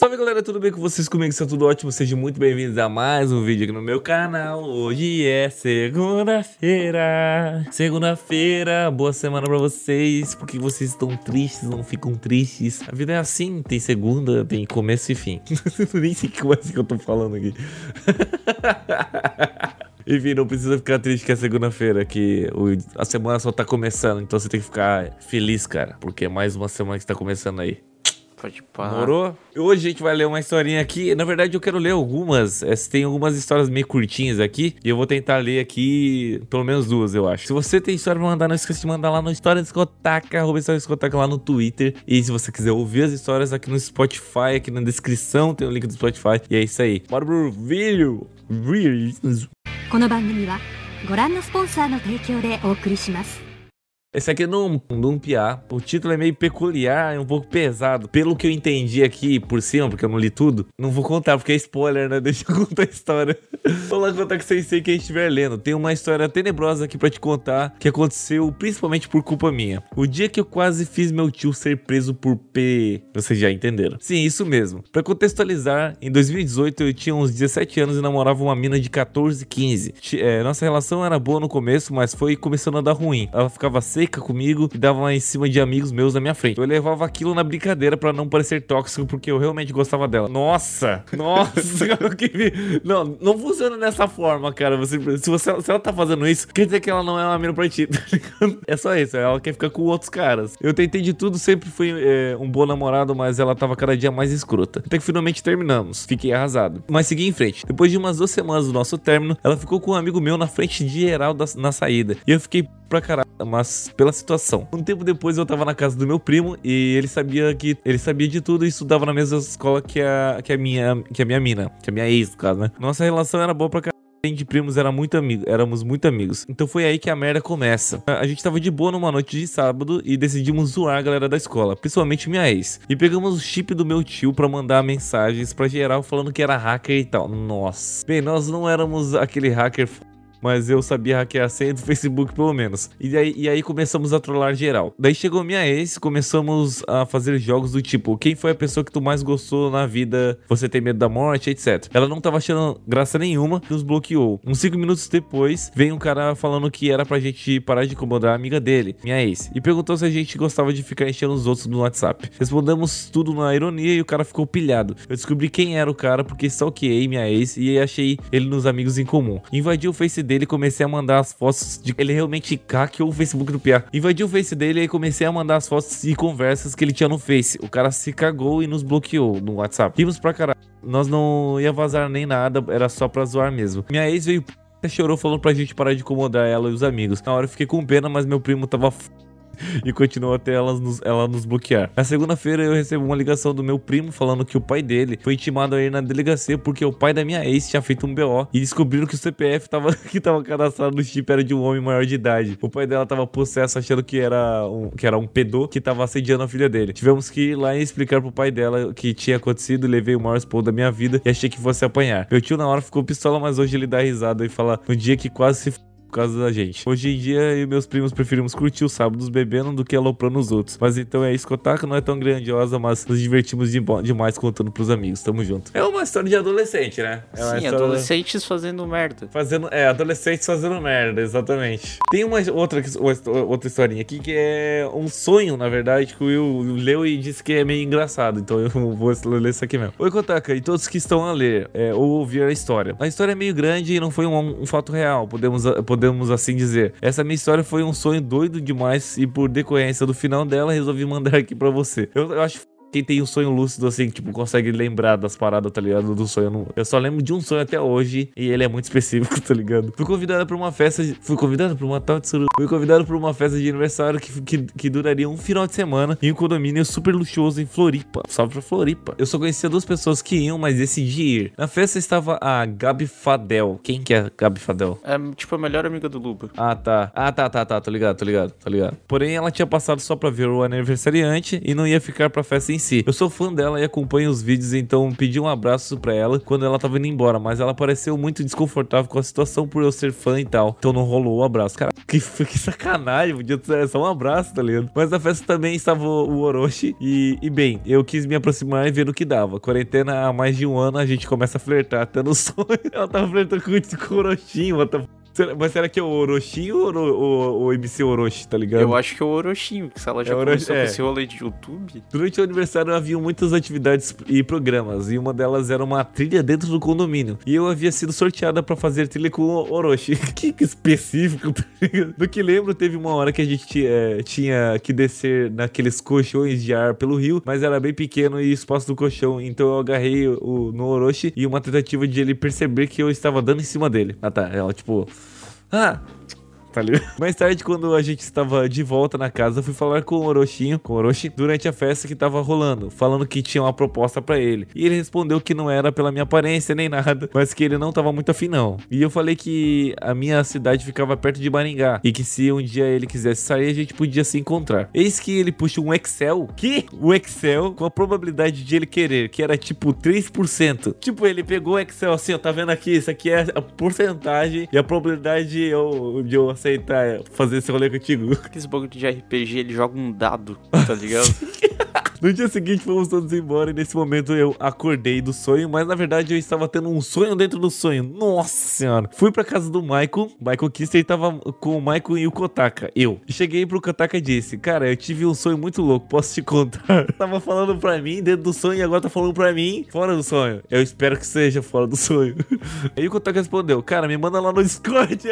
Salve galera, tudo bem com vocês? Comigo está tudo ótimo? Sejam muito bem-vindos a mais um vídeo aqui no meu canal. Hoje é segunda-feira. Segunda-feira, boa semana pra vocês. Porque vocês estão tristes, não ficam tristes. A vida é assim, tem segunda, tem começo e fim. Nem sei que coisa que eu tô falando aqui. Enfim, não precisa ficar triste que é segunda-feira, que o, a semana só tá começando, então você tem que ficar feliz, cara, porque é mais uma semana que está começando aí. Pode parar. Morou? Hoje a gente vai ler uma historinha aqui. Na verdade, eu quero ler algumas. É, tem algumas histórias meio curtinhas aqui. E eu vou tentar ler aqui pelo menos duas, eu acho. Se você tem história pra mandar, não esqueça de mandar lá no História Discoteca, arroba História Discoteca lá no Twitter. E se você quiser ouvir as histórias aqui no Spotify, aqui na descrição tem o link do Spotify. E é isso aí. Bora pro vídeo! Vídeo! この番組はご覧のスポンサーの提供でお送りします Esse aqui não, não piar. O título é meio peculiar, é um pouco pesado. Pelo que eu entendi aqui por cima, porque eu não li tudo, não vou contar porque é spoiler, né? Deixa eu contar a história. vou lá contar com vocês sei quem estiver lendo. Tem uma história tenebrosa aqui para te contar que aconteceu principalmente por culpa minha. O dia que eu quase fiz meu tio ser preso por P. Vocês já entenderam. Sim, isso mesmo. Para contextualizar, em 2018 eu tinha uns 17 anos e namorava uma mina de 14, 15. É, nossa relação era boa no começo, mas foi começando a dar ruim. Ela ficava comigo e dava em cima de amigos meus na minha frente. Eu levava aquilo na brincadeira para não parecer tóxico, porque eu realmente gostava dela. Nossa! Nossa! não, não funciona dessa forma, cara. Você, se, você, se ela tá fazendo isso, quer dizer que ela não é uma mina pra ti, tá É só isso, ela quer ficar com outros caras. Eu tentei de tudo, sempre fui é, um bom namorado, mas ela tava cada dia mais escrota. Até que finalmente terminamos. Fiquei arrasado. Mas segui em frente. Depois de umas duas semanas do nosso término, ela ficou com um amigo meu na frente de geral da, na saída. E eu fiquei pra caralho, mas pela situação. Um tempo depois eu tava na casa do meu primo e ele sabia que ele sabia de tudo e estudava na mesma escola que a, que a minha que a minha mina, que a minha ex, no caso, né? Nossa relação era boa pra caralho de primos era muito amigo, éramos muito amigos. Então foi aí que a merda começa. A gente tava de boa numa noite de sábado e decidimos zoar a galera da escola, principalmente minha ex. E pegamos o chip do meu tio para mandar mensagens para geral falando que era hacker e tal. Nossa. Bem, nós não éramos aquele hacker mas eu sabia hackear a senha do Facebook pelo menos. E aí, e aí começamos a trollar geral. Daí chegou minha ex, começamos a fazer jogos do tipo: quem foi a pessoa que tu mais gostou na vida? Você tem medo da morte, etc. Ela não tava achando graça nenhuma, nos bloqueou. Uns 5 minutos depois, veio um cara falando que era pra gente parar de incomodar a amiga dele, minha ex, e perguntou se a gente gostava de ficar enchendo os outros no WhatsApp. Respondemos tudo na ironia e o cara ficou pilhado. Eu descobri quem era o cara porque stalkeei minha ex e achei ele nos amigos em comum. Invadi o Face dele e comecei a mandar as fotos de ele realmente hackeou o Facebook do Pia. Invadi o Face dele e comecei a mandar as fotos e conversas que ele tinha no Face. O cara se cagou e nos bloqueou no WhatsApp. Rimos pra caralho. Nós não ia vazar nem nada, era só pra zoar mesmo. Minha ex veio chorou falando pra gente parar de incomodar ela e os amigos. Na hora eu fiquei com pena, mas meu primo tava e continuou até ela nos, ela nos bloquear. Na segunda-feira eu recebo uma ligação do meu primo falando que o pai dele foi intimado a ir na delegacia porque o pai da minha ex tinha feito um BO e descobriram que o CPF tava, que tava cadastrado no chip era de um homem maior de idade. O pai dela tava possesso achando que era um, que era um pedô que tava assediando a filha dele. Tivemos que ir lá e explicar pro pai dela o que tinha acontecido, levei o maior expor da minha vida e achei que fosse apanhar. Meu tio na hora ficou pistola, mas hoje ele dá risada e fala no dia que quase se por causa da gente. Hoje em dia, eu e meus primos preferimos curtir os sábados bebendo do que aloprando os outros. Mas então é isso, Kotaka não é tão grandiosa, mas nos divertimos de demais contando pros amigos. Tamo junto. É uma história de adolescente, né? É Sim, história... adolescentes fazendo merda. Fazendo, é, adolescentes fazendo merda, exatamente. Tem uma outra, outra historinha aqui que é um sonho, na verdade, que o Will leu e disse que é meio engraçado. Então eu vou ler isso aqui mesmo. Oi, Kotaka, e todos que estão a ler é, ou ouvir a história. A história é meio grande e não foi um, um fato real. Podemos, podemos podemos assim dizer. Essa minha história foi um sonho doido demais e por decorrência do final dela resolvi mandar aqui para você. Eu, eu acho quem tem um sonho lúcido, assim, tipo, consegue lembrar das paradas, tá ligado? Do sonho. Eu, só lembro de um sonho até hoje e ele é muito específico, tá ligado? Fui convidado pra uma festa. Fui convidado pra uma tal de suru... Fui convidado pra uma festa de aniversário que, que, que, duraria um final de semana em um condomínio super luxuoso em Floripa. Salve pra Floripa. Eu só conhecia duas pessoas que iam, mas decidi ir. Na festa estava a Gabi Fadel. Quem que é a Gabi Fadel? É, tipo, a melhor amiga do Luba. Ah, tá. Ah, tá, tá, tá. Tô ligado, tô ligado, tô ligado. Porém, ela tinha passado só pra ver o aniversariante e não ia ficar pra festa em Eu sou fã dela e acompanho os vídeos, então pedi um abraço pra ela quando ela tava indo embora, mas ela pareceu muito desconfortável com a situação por eu ser fã e tal. Então não rolou o abraço. Cara, que, que sacanagem, podia ser só um abraço, tá ligado? Mas na festa também estava o Orochi e, e bem, eu quis me aproximar e ver o que dava. Quarentena há mais de um ano, a gente começa a flertar até no sonho. Ela tava flertando com, o Orochinho, what the Mas será que é o Orochi ou o, o, o MC Orochi, tá ligado? Eu acho que é o Orochinho, que se ela já É Orochi- começou é. com esse rolê de YouTube. Durante o aniversário havia muitas atividades e programas, e uma delas era uma trilha dentro do condomínio. E eu havia sido sorteada pra fazer trilha com o Orochi. que específico, tá ligado? Do que lembro, teve uma hora que a gente eh, tinha que descer naqueles colchões de ar pelo rio, mas era bem pequeno e espaço do colchão, então eu agarrei o, no Orochi e uma tentativa de ele perceber que eu estava dando em cima dele. Ah tá, ela tipo. Ah, Tá ligado? Mais tarde, quando a gente estava de volta na casa, eu fui falar com o Orochinho, com o Orochi, durante a festa que tava rolando, falando que tinha uma proposta pra ele. E ele respondeu que não era pela minha aparência nem nada, mas que ele não tava muito afim não. E eu falei que a minha cidade ficava perto de Maringá e que se um dia ele quisesse sair, a gente podia se encontrar. Eis que ele puxa um Excel, que o Excel com a probabilidade de ele querer, que era tipo 3%. Tipo, ele pegou o Excel assim, ó, tá vendo aqui? Isso aqui é a porcentagem e a probabilidade de eu, de eu aceitar fazer esse rolê contigo. Aqueles bagulho de RPG, ele joga um dado, tá ligado? No dia seguinte fomos todos embora e nesse momento eu acordei do sonho, mas na verdade eu estava tendo um sonho dentro do sonho. Nossa senhora. Fui pra casa do Michael, Michael Kister tava com o Michael e o Kotaka, eu. Cheguei pro Kotaka e disse, cara, eu tive um sonho muito louco, posso te contar? tava falando pra mim dentro do sonho e agora tá falando pra mim fora do sonho. Eu espero que seja fora do sonho. Aí o Kotaka respondeu, cara, me manda lá no Discord.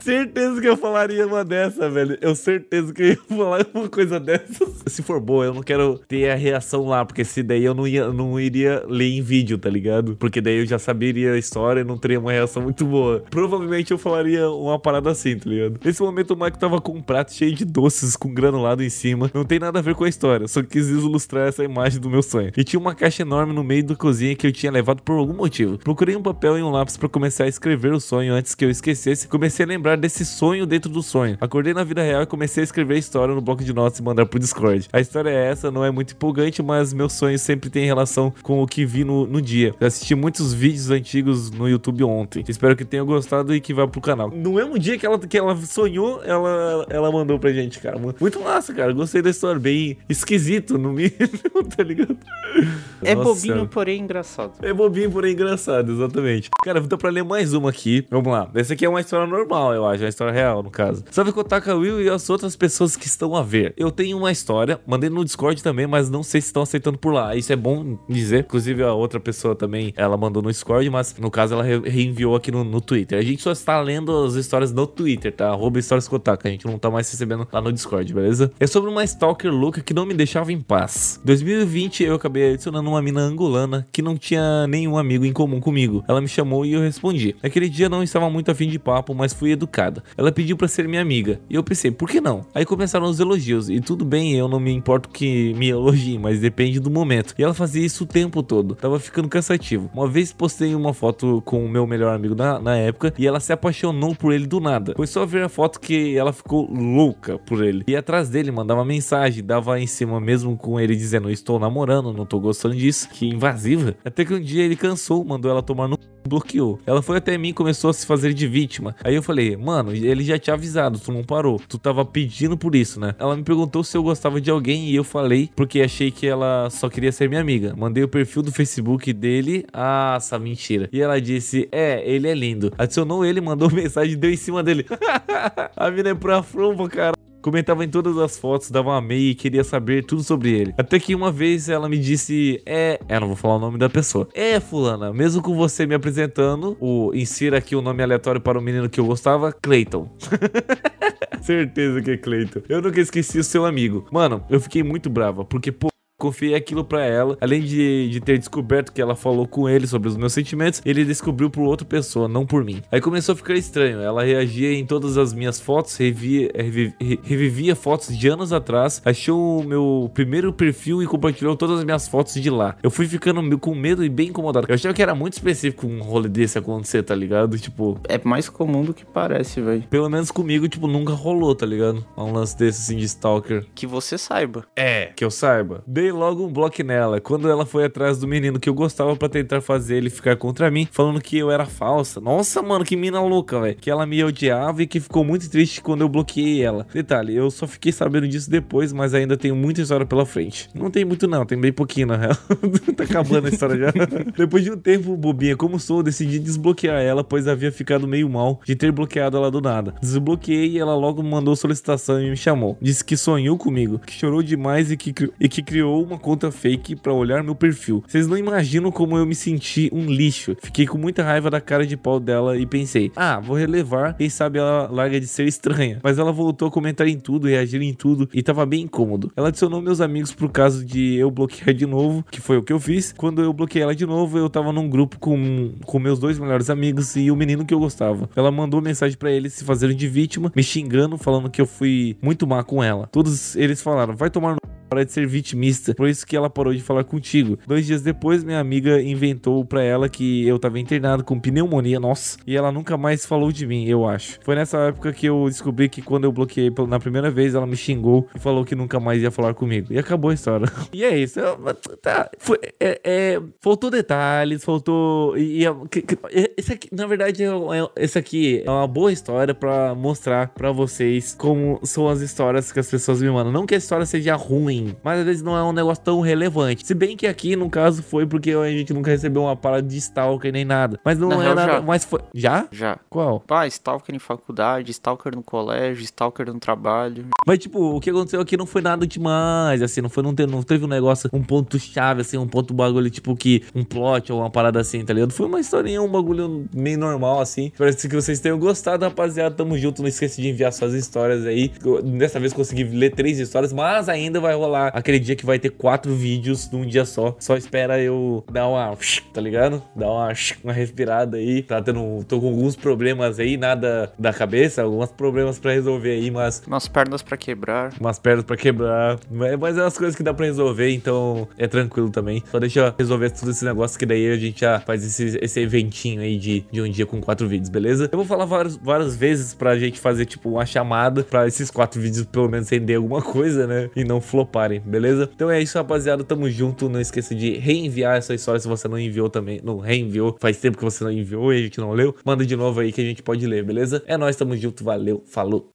Certeza que eu falaria uma dessa, velho. Eu certeza que eu ia falar uma coisa dessas. Se for boa, eu não quero ter a reação lá, porque se daí eu não, ia, não iria ler em vídeo, tá ligado? Porque daí eu já saberia a história e não teria uma reação muito boa. Provavelmente eu falaria uma parada assim, tá ligado? Nesse momento o Mike tava com um prato cheio de doces com granulado em cima. Não tem nada a ver com a história, só quis ilustrar essa imagem do meu sonho. E tinha uma caixa enorme no meio da cozinha que eu tinha levado por algum motivo. Procurei um papel e um lápis pra começar a escrever o sonho antes que eu esquecesse. Comecei a lembrar desse sonho dentro do sonho. Acordei na vida real e comecei a escrever a história no bloco de notas e mandar pro Discord. A história é essa, não é muito empolgante, mas meus sonhos sempre têm relação com o que vi no, no dia. Eu assisti muitos vídeos antigos no YouTube ontem. Espero que tenham gostado e que vá pro canal. No mesmo dia que ela, que ela sonhou, ela, ela mandou pra gente, cara. Muito massa, cara. Gostei da história. Bem esquisito no mínimo, tá ligado? É Nossa bobinho, porém engraçado. É bobinho, porém engraçado, exatamente. Cara, dá pra ler mais uma aqui. Vamos lá. Essa aqui é uma história normal, eu acho. É uma história real, no caso. Salve Kotaka Will e as outras pessoas que estão a ver. Eu tenho uma história, mandei no Discord também, mas não sei se estão aceitando por lá. Isso é bom dizer. Inclusive, a outra pessoa também, ela mandou no Discord, mas no caso ela re- reenviou aqui no, no Twitter. A gente só está lendo as histórias no Twitter, tá? Arroba histórias Kotaka. A gente não tá mais recebendo lá no Discord, beleza? É sobre uma stalker louca que não me deixava em paz. 2020 eu acabei adicionando uma mina angolana que não tinha nenhum amigo em comum comigo. Ela me chamou e eu respondi. Naquele dia não estava muito afim de papo, mas fui educada. Ela pediu pra ser minha amiga. E eu pensei, por que não? Aí começaram os elogios. E tudo bem, eu não me importo que me elogiem, mas depende do momento. E ela fazia isso o tempo todo. Tava ficando cansativo. Uma vez postei uma foto com o meu melhor amigo na, na época e ela se apaixonou por ele do nada. Foi só ver a foto que ela ficou louca por ele. E atrás dele mandava mensagem, dava em cima mesmo com ele dizendo: Estou namorando, não tô gostando disso. Que invasiva. Até que um dia ele cansou, mandou ela tomar no bloqueou. Ela foi até mim e começou a se fazer de vítima. Aí eu falei, mano, ele já tinha avisado, tu não parou. Tu tava pedindo por isso, né? Ela me perguntou se eu gostava de alguém e eu falei, porque achei que ela só queria ser minha amiga. Mandei o perfil do Facebook dele. Ah, essa mentira. E ela disse, é, ele é lindo. Adicionou ele, mandou mensagem e deu em cima dele. a mina é pra frumba, cara. Comentava em todas as fotos, dava uma meia e queria saber tudo sobre ele. Até que uma vez ela me disse: É, é, não vou falar o nome da pessoa. É, Fulana, mesmo com você me apresentando, o insira aqui o nome aleatório para o menino que eu gostava, Clayton. Certeza que é Clayton. Eu nunca esqueci o seu amigo. Mano, eu fiquei muito brava, porque, pô. Confiei aquilo pra ela. Além de, de ter descoberto que ela falou com ele sobre os meus sentimentos, ele descobriu por outra pessoa, não por mim. Aí começou a ficar estranho. Ela reagia em todas as minhas fotos, revia, revi- re- revivia fotos de anos atrás, achou o meu primeiro perfil e compartilhou todas as minhas fotos de lá. Eu fui ficando com medo e bem incomodado. Eu achava que era muito específico um rolê desse acontecer, tá ligado? Tipo, É mais comum do que parece, velho. pelo menos comigo, tipo, nunca rolou, tá ligado? Um lance desse assim de stalker. Que você saiba. É, que eu saiba. Dei logo um bloco nela. Quando ela foi atrás do menino que eu gostava pra tentar fazer ele ficar contra mim, falando que eu era falsa. Nossa, mano, que mina louca, velho. Que ela me odiava e que ficou muito triste quando eu bloqueei ela. Detalhe, eu só fiquei sabendo disso depois, mas ainda tenho muita história pela frente. Não tem muito não, tem bem pouquinho na real. tá acabando a história já. depois de um tempo, bobinha, como sou, decidi desbloquear ela, pois havia ficado meio mal de ter bloqueado ela do nada. Desbloqueei e ela logo mandou solicitação e me chamou. Disse que sonhou comigo, que chorou demais e que, e que criou uma conta fake pra olhar meu perfil. Vocês não imaginam como eu me senti um lixo. Fiquei com muita raiva da cara de pau dela e pensei, ah, vou relevar, quem sabe ela larga de ser estranha. Mas ela voltou a comentar em tudo, reagir em tudo e tava bem incômodo. Ela adicionou meus amigos pro caso de eu bloquear de novo, que foi o que eu fiz. Quando eu bloqueei ela de novo, eu tava num grupo com, com meus dois melhores amigos e o menino que eu gostava. Ela mandou mensagem pra eles se fazerem de vítima, me xingando, falando que eu fui muito má com ela. Todos eles falaram, vai tomar no parar de ser vitimista, por isso que ela parou de falar contigo. Dois dias depois, minha amiga inventou pra ela que eu tava internado com pneumonia, nossa, e ela nunca mais falou de mim, eu acho. Foi nessa época que eu descobri que quando eu bloqueei na primeira vez, ela me xingou e falou que nunca mais ia falar comigo. E acabou a história. e é isso. Eu- tá, foi, é, é, faltou detalhes, faltou. E, e- que- que- esse aqui, na verdade, é, é- esse aqui é uma boa história pra mostrar pra vocês como são as histórias que as pessoas me mandam. Não que a história seja ruim, mas às vezes não é um negócio tão relevante. Se bem que aqui, no caso, foi porque a gente nunca recebeu uma parada de stalker nem nada. Mas não Na é real, nada. já. Mas foi. Já? Já. Qual? Pá, stalker em faculdade, stalker no colégio, stalker no trabalho. Mas, tipo, o que aconteceu aqui não foi nada demais, assim, não foi, não, te- não teve um negócio, um ponto-chave, assim, um ponto bagulho, tipo, que um plot ou uma parada assim, tá ligado? Foi uma historinha, um bagulho meio normal, assim. Parece que vocês tenham gostado, rapaziada. Tamo junto, não esqueça de enviar suas histórias aí. Eu, Dessa vez consegui ler três histórias, mas ainda vai rolar aquele dia que vai ter quatro vídeos num dia só. Só espera eu dar uma, tá ligado? Dar uma, uma respirada aí. Tá tendo, tô com alguns problemas aí, nada da cabeça, alguns problemas pra resolver aí, mas Umas pernas pra quebrar. umas pernas pra quebrar. Mas é umas coisas que dá pra resolver, então é tranquilo também. Só deixa eu resolver tudo esse negócio que daí a gente já faz esse, esse eventinho aí de, de um dia com quatro vídeos, beleza? Eu vou falar várias, várias vezes pra gente fazer, tipo, uma chamada pra esses quatro vídeos pelo menos render alguma coisa, né? E não beleza? Então é isso, rapaziada. Tamo junto. Não esqueça de reenviar essa história se você não enviou também. Não reenviou. Faz tempo que você não enviou e a gente não leu. Manda de novo aí que a gente pode ler, beleza? É nóis, tamo junto. Valeu, falou.